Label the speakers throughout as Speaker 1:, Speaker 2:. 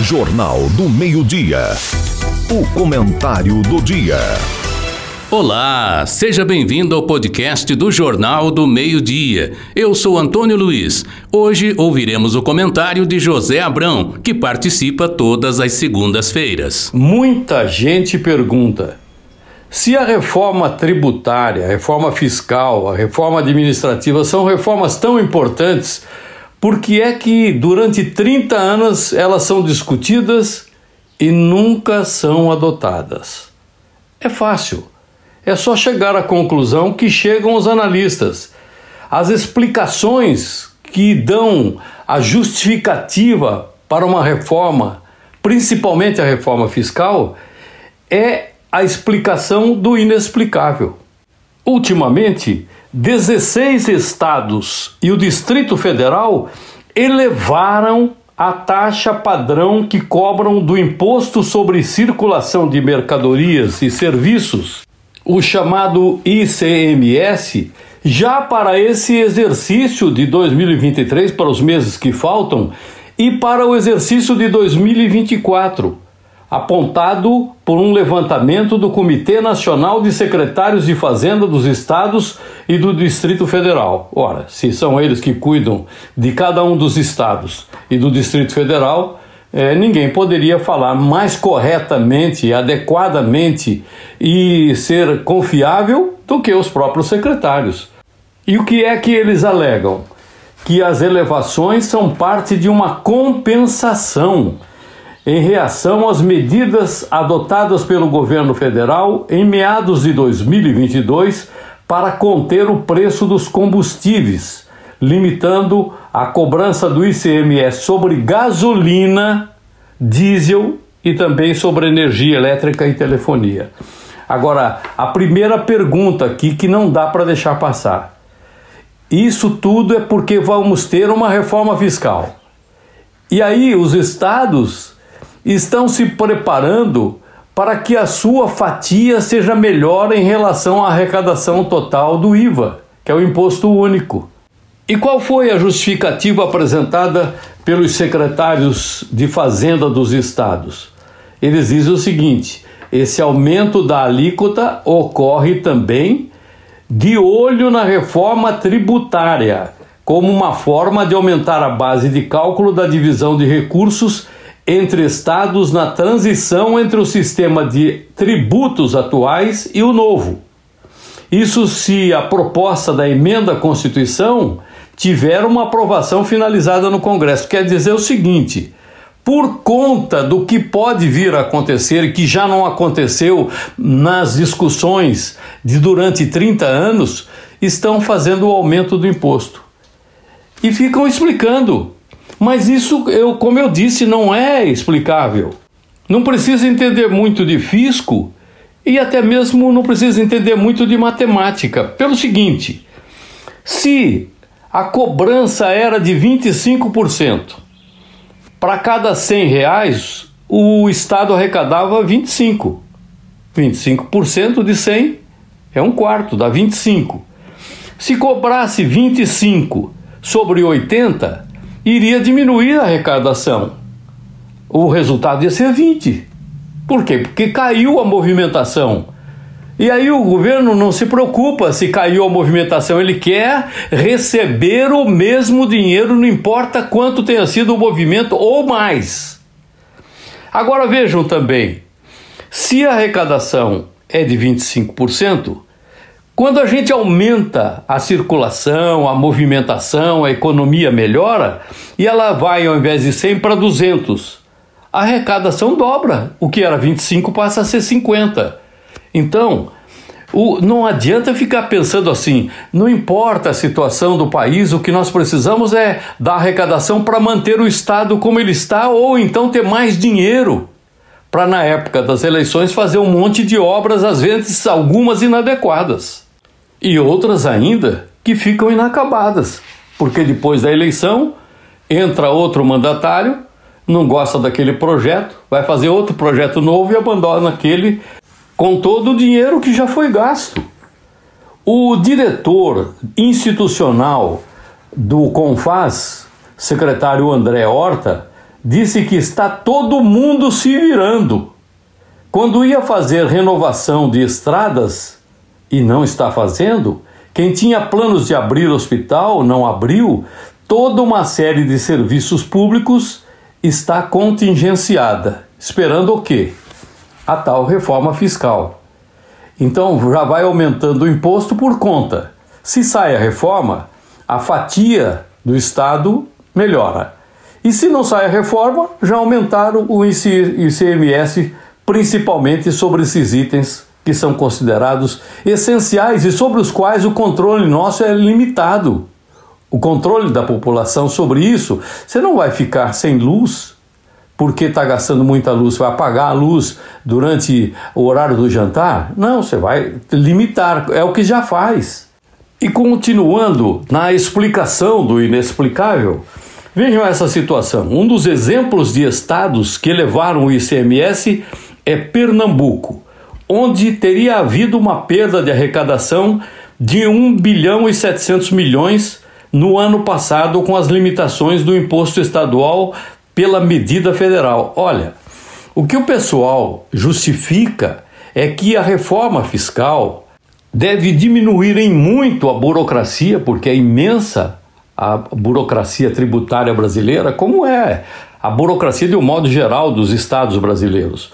Speaker 1: Jornal do Meio-Dia. O comentário do dia.
Speaker 2: Olá, seja bem-vindo ao podcast do Jornal do Meio-Dia. Eu sou Antônio Luiz. Hoje ouviremos o comentário de José Abrão, que participa todas as segundas-feiras.
Speaker 3: Muita gente pergunta: se a reforma tributária, a reforma fiscal, a reforma administrativa são reformas tão importantes, por que é que durante 30 anos elas são discutidas e nunca são adotadas? É fácil. É só chegar à conclusão que chegam os analistas. As explicações que dão a justificativa para uma reforma, principalmente a reforma fiscal, é a explicação do inexplicável. Ultimamente, 16 estados e o Distrito Federal elevaram a taxa padrão que cobram do Imposto sobre Circulação de Mercadorias e Serviços, o chamado ICMS, já para esse exercício de 2023, para os meses que faltam, e para o exercício de 2024 apontado por um levantamento do Comitê Nacional de Secretários de Fazenda dos Estados e do Distrito Federal. Ora, se são eles que cuidam de cada um dos estados e do Distrito Federal, é, ninguém poderia falar mais corretamente, adequadamente e ser confiável do que os próprios secretários. E o que é que eles alegam? Que as elevações são parte de uma compensação em reação às medidas adotadas pelo governo federal em meados de 2022 para conter o preço dos combustíveis, limitando a cobrança do ICMS sobre gasolina, diesel e também sobre energia elétrica e telefonia. Agora, a primeira pergunta aqui que não dá para deixar passar. Isso tudo é porque vamos ter uma reforma fiscal. E aí os estados estão se preparando para que a sua fatia seja melhor em relação à arrecadação total do IVA, que é o imposto único. E qual foi a justificativa apresentada pelos secretários de Fazenda dos estados? Eles dizem o seguinte: esse aumento da alíquota ocorre também de olho na reforma tributária, como uma forma de aumentar a base de cálculo da divisão de recursos entre estados na transição entre o sistema de tributos atuais e o novo. Isso se a proposta da emenda à Constituição tiver uma aprovação finalizada no Congresso. Quer dizer o seguinte: por conta do que pode vir a acontecer e que já não aconteceu nas discussões de durante 30 anos, estão fazendo o aumento do imposto. E ficam explicando mas isso, eu, como eu disse, não é explicável. Não precisa entender muito de fisco e até mesmo não precisa entender muito de matemática. Pelo seguinte: se a cobrança era de 25%, para cada 100 reais o Estado arrecadava 25. 25% de 100 é um quarto, dá 25. Se cobrasse 25 sobre 80, iria diminuir a arrecadação. O resultado ia ser 20. Por quê? Porque caiu a movimentação. E aí o governo não se preocupa se caiu a movimentação, ele quer receber o mesmo dinheiro, não importa quanto tenha sido o movimento ou mais. Agora vejam também, se a arrecadação é de 25%, quando a gente aumenta a circulação, a movimentação, a economia melhora e ela vai ao invés de 100 para 200, a arrecadação dobra. O que era 25 passa a ser 50. Então, o, não adianta ficar pensando assim, não importa a situação do país, o que nós precisamos é da arrecadação para manter o Estado como ele está ou então ter mais dinheiro para, na época das eleições, fazer um monte de obras, às vezes algumas inadequadas e outras ainda que ficam inacabadas, porque depois da eleição entra outro mandatário, não gosta daquele projeto, vai fazer outro projeto novo e abandona aquele com todo o dinheiro que já foi gasto. O diretor institucional do Confaz, secretário André Horta, disse que está todo mundo se virando. Quando ia fazer renovação de estradas e não está fazendo, quem tinha planos de abrir hospital não abriu, toda uma série de serviços públicos está contingenciada, esperando o quê? A tal reforma fiscal. Então já vai aumentando o imposto por conta. Se sai a reforma, a fatia do Estado melhora. E se não sai a reforma, já aumentaram o ICMS, principalmente sobre esses itens que são considerados essenciais e sobre os quais o controle nosso é limitado. O controle da população sobre isso, você não vai ficar sem luz porque está gastando muita luz, vai apagar a luz durante o horário do jantar? Não, você vai limitar, é o que já faz. E continuando na explicação do inexplicável, vejam essa situação. Um dos exemplos de estados que elevaram o ICMS é Pernambuco onde teria havido uma perda de arrecadação de 1 bilhão e 700 milhões no ano passado com as limitações do imposto estadual pela medida federal. Olha, o que o pessoal justifica é que a reforma fiscal deve diminuir em muito a burocracia, porque é imensa a burocracia tributária brasileira, como é a burocracia de um modo geral dos estados brasileiros.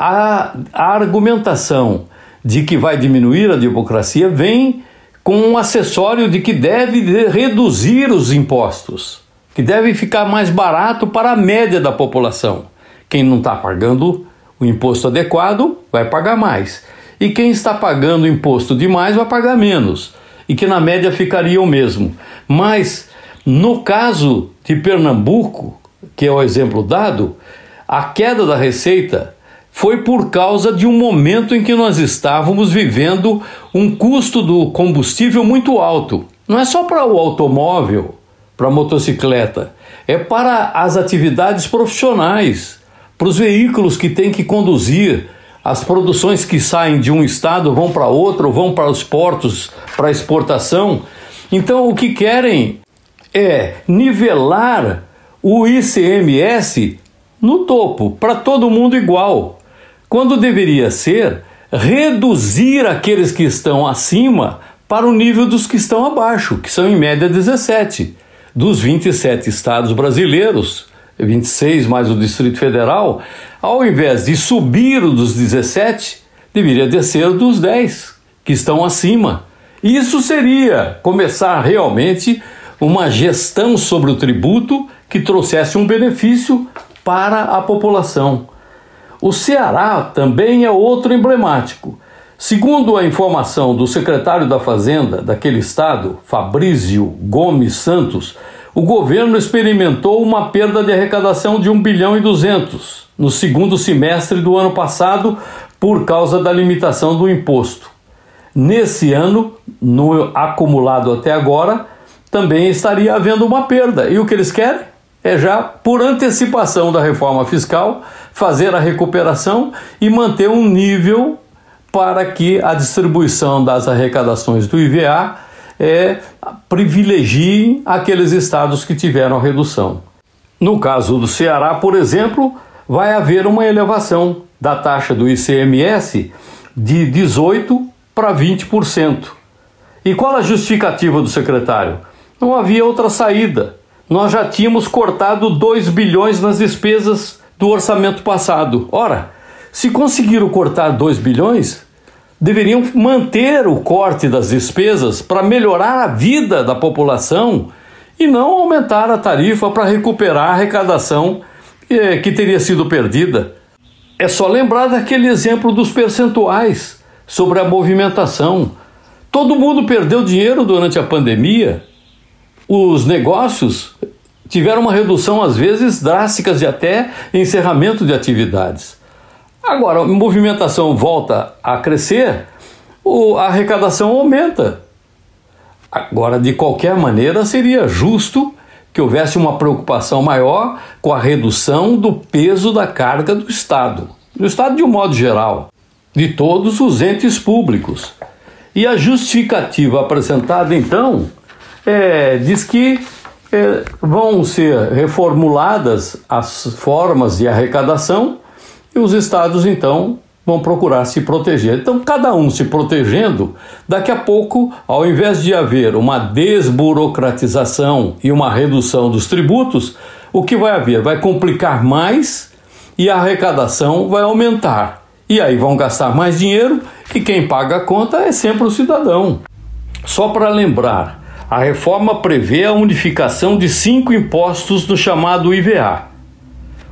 Speaker 3: A, a argumentação de que vai diminuir a democracia vem com um acessório de que deve reduzir os impostos, que deve ficar mais barato para a média da população. Quem não está pagando o imposto adequado vai pagar mais. E quem está pagando imposto demais vai pagar menos. E que na média ficaria o mesmo. Mas no caso de Pernambuco, que é o exemplo dado, a queda da receita foi por causa de um momento em que nós estávamos vivendo um custo do combustível muito alto. Não é só para o automóvel, para a motocicleta, é para as atividades profissionais, para os veículos que têm que conduzir. As produções que saem de um estado vão para outro, vão para os portos para exportação. Então, o que querem é nivelar o ICMS no topo, para todo mundo igual quando deveria ser reduzir aqueles que estão acima para o nível dos que estão abaixo, que são em média 17. Dos 27 estados brasileiros, 26 mais o Distrito Federal, ao invés de subir o dos 17, deveria descer dos 10 que estão acima. Isso seria começar realmente uma gestão sobre o tributo que trouxesse um benefício para a população. O Ceará também é outro emblemático. Segundo a informação do secretário da Fazenda daquele estado, Fabrício Gomes Santos, o governo experimentou uma perda de arrecadação de 1 bilhão e 200 no segundo semestre do ano passado por causa da limitação do imposto. Nesse ano, no acumulado até agora, também estaria havendo uma perda. E o que eles querem? É já por antecipação da reforma fiscal fazer a recuperação e manter um nível para que a distribuição das arrecadações do IVA é, privilegie aqueles estados que tiveram redução. No caso do Ceará, por exemplo, vai haver uma elevação da taxa do ICMS de 18% para 20%. E qual a justificativa do secretário? Não havia outra saída. Nós já tínhamos cortado 2 bilhões nas despesas do orçamento passado. Ora, se conseguiram cortar 2 bilhões, deveriam manter o corte das despesas para melhorar a vida da população e não aumentar a tarifa para recuperar a arrecadação eh, que teria sido perdida. É só lembrar daquele exemplo dos percentuais sobre a movimentação. Todo mundo perdeu dinheiro durante a pandemia. Os negócios tiveram uma redução, às vezes, drásticas de até encerramento de atividades. Agora, a movimentação volta a crescer, a arrecadação aumenta. Agora, de qualquer maneira, seria justo que houvesse uma preocupação maior com a redução do peso da carga do Estado, do Estado de um modo geral, de todos os entes públicos. E a justificativa apresentada, então, é, diz que é, vão ser reformuladas as formas de arrecadação e os estados então vão procurar se proteger. Então, cada um se protegendo, daqui a pouco, ao invés de haver uma desburocratização e uma redução dos tributos, o que vai haver? Vai complicar mais e a arrecadação vai aumentar. E aí vão gastar mais dinheiro e quem paga a conta é sempre o cidadão. Só para lembrar, a reforma prevê a unificação de cinco impostos do chamado IVA.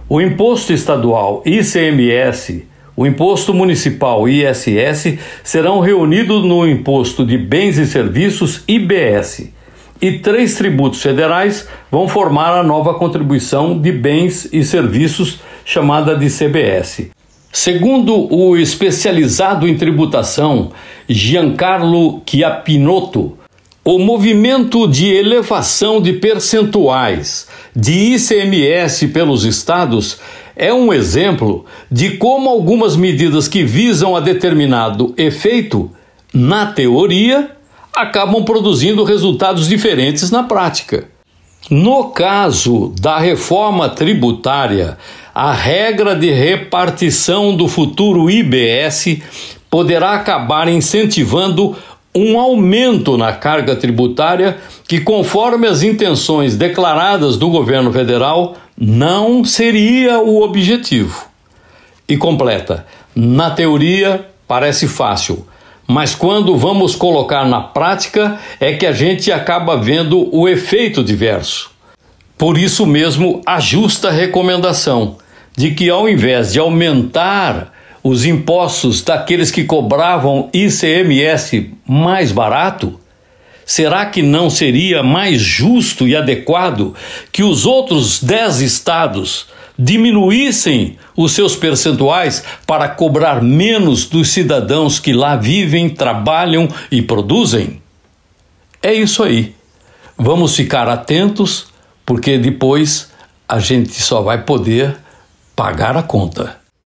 Speaker 3: O imposto estadual ICMS, o imposto municipal ISS serão reunidos no imposto de bens e serviços IBS. E três tributos federais vão formar a nova contribuição de bens e serviços chamada de CBS. Segundo o especializado em tributação Giancarlo Chiapinotto, o movimento de elevação de percentuais de ICMS pelos estados é um exemplo de como algumas medidas que visam a determinado efeito, na teoria, acabam produzindo resultados diferentes na prática. No caso da reforma tributária, a regra de repartição do futuro IBS poderá acabar incentivando um aumento na carga tributária que, conforme as intenções declaradas do governo federal, não seria o objetivo. E completa: na teoria parece fácil, mas quando vamos colocar na prática é que a gente acaba vendo o efeito diverso. Por isso mesmo, a justa recomendação de que, ao invés de aumentar os impostos daqueles que cobravam ICMS mais barato, será que não seria mais justo e adequado que os outros dez estados diminuíssem os seus percentuais para cobrar menos dos cidadãos que lá vivem, trabalham e produzem? É isso aí. Vamos ficar atentos, porque depois a gente só vai poder pagar a conta.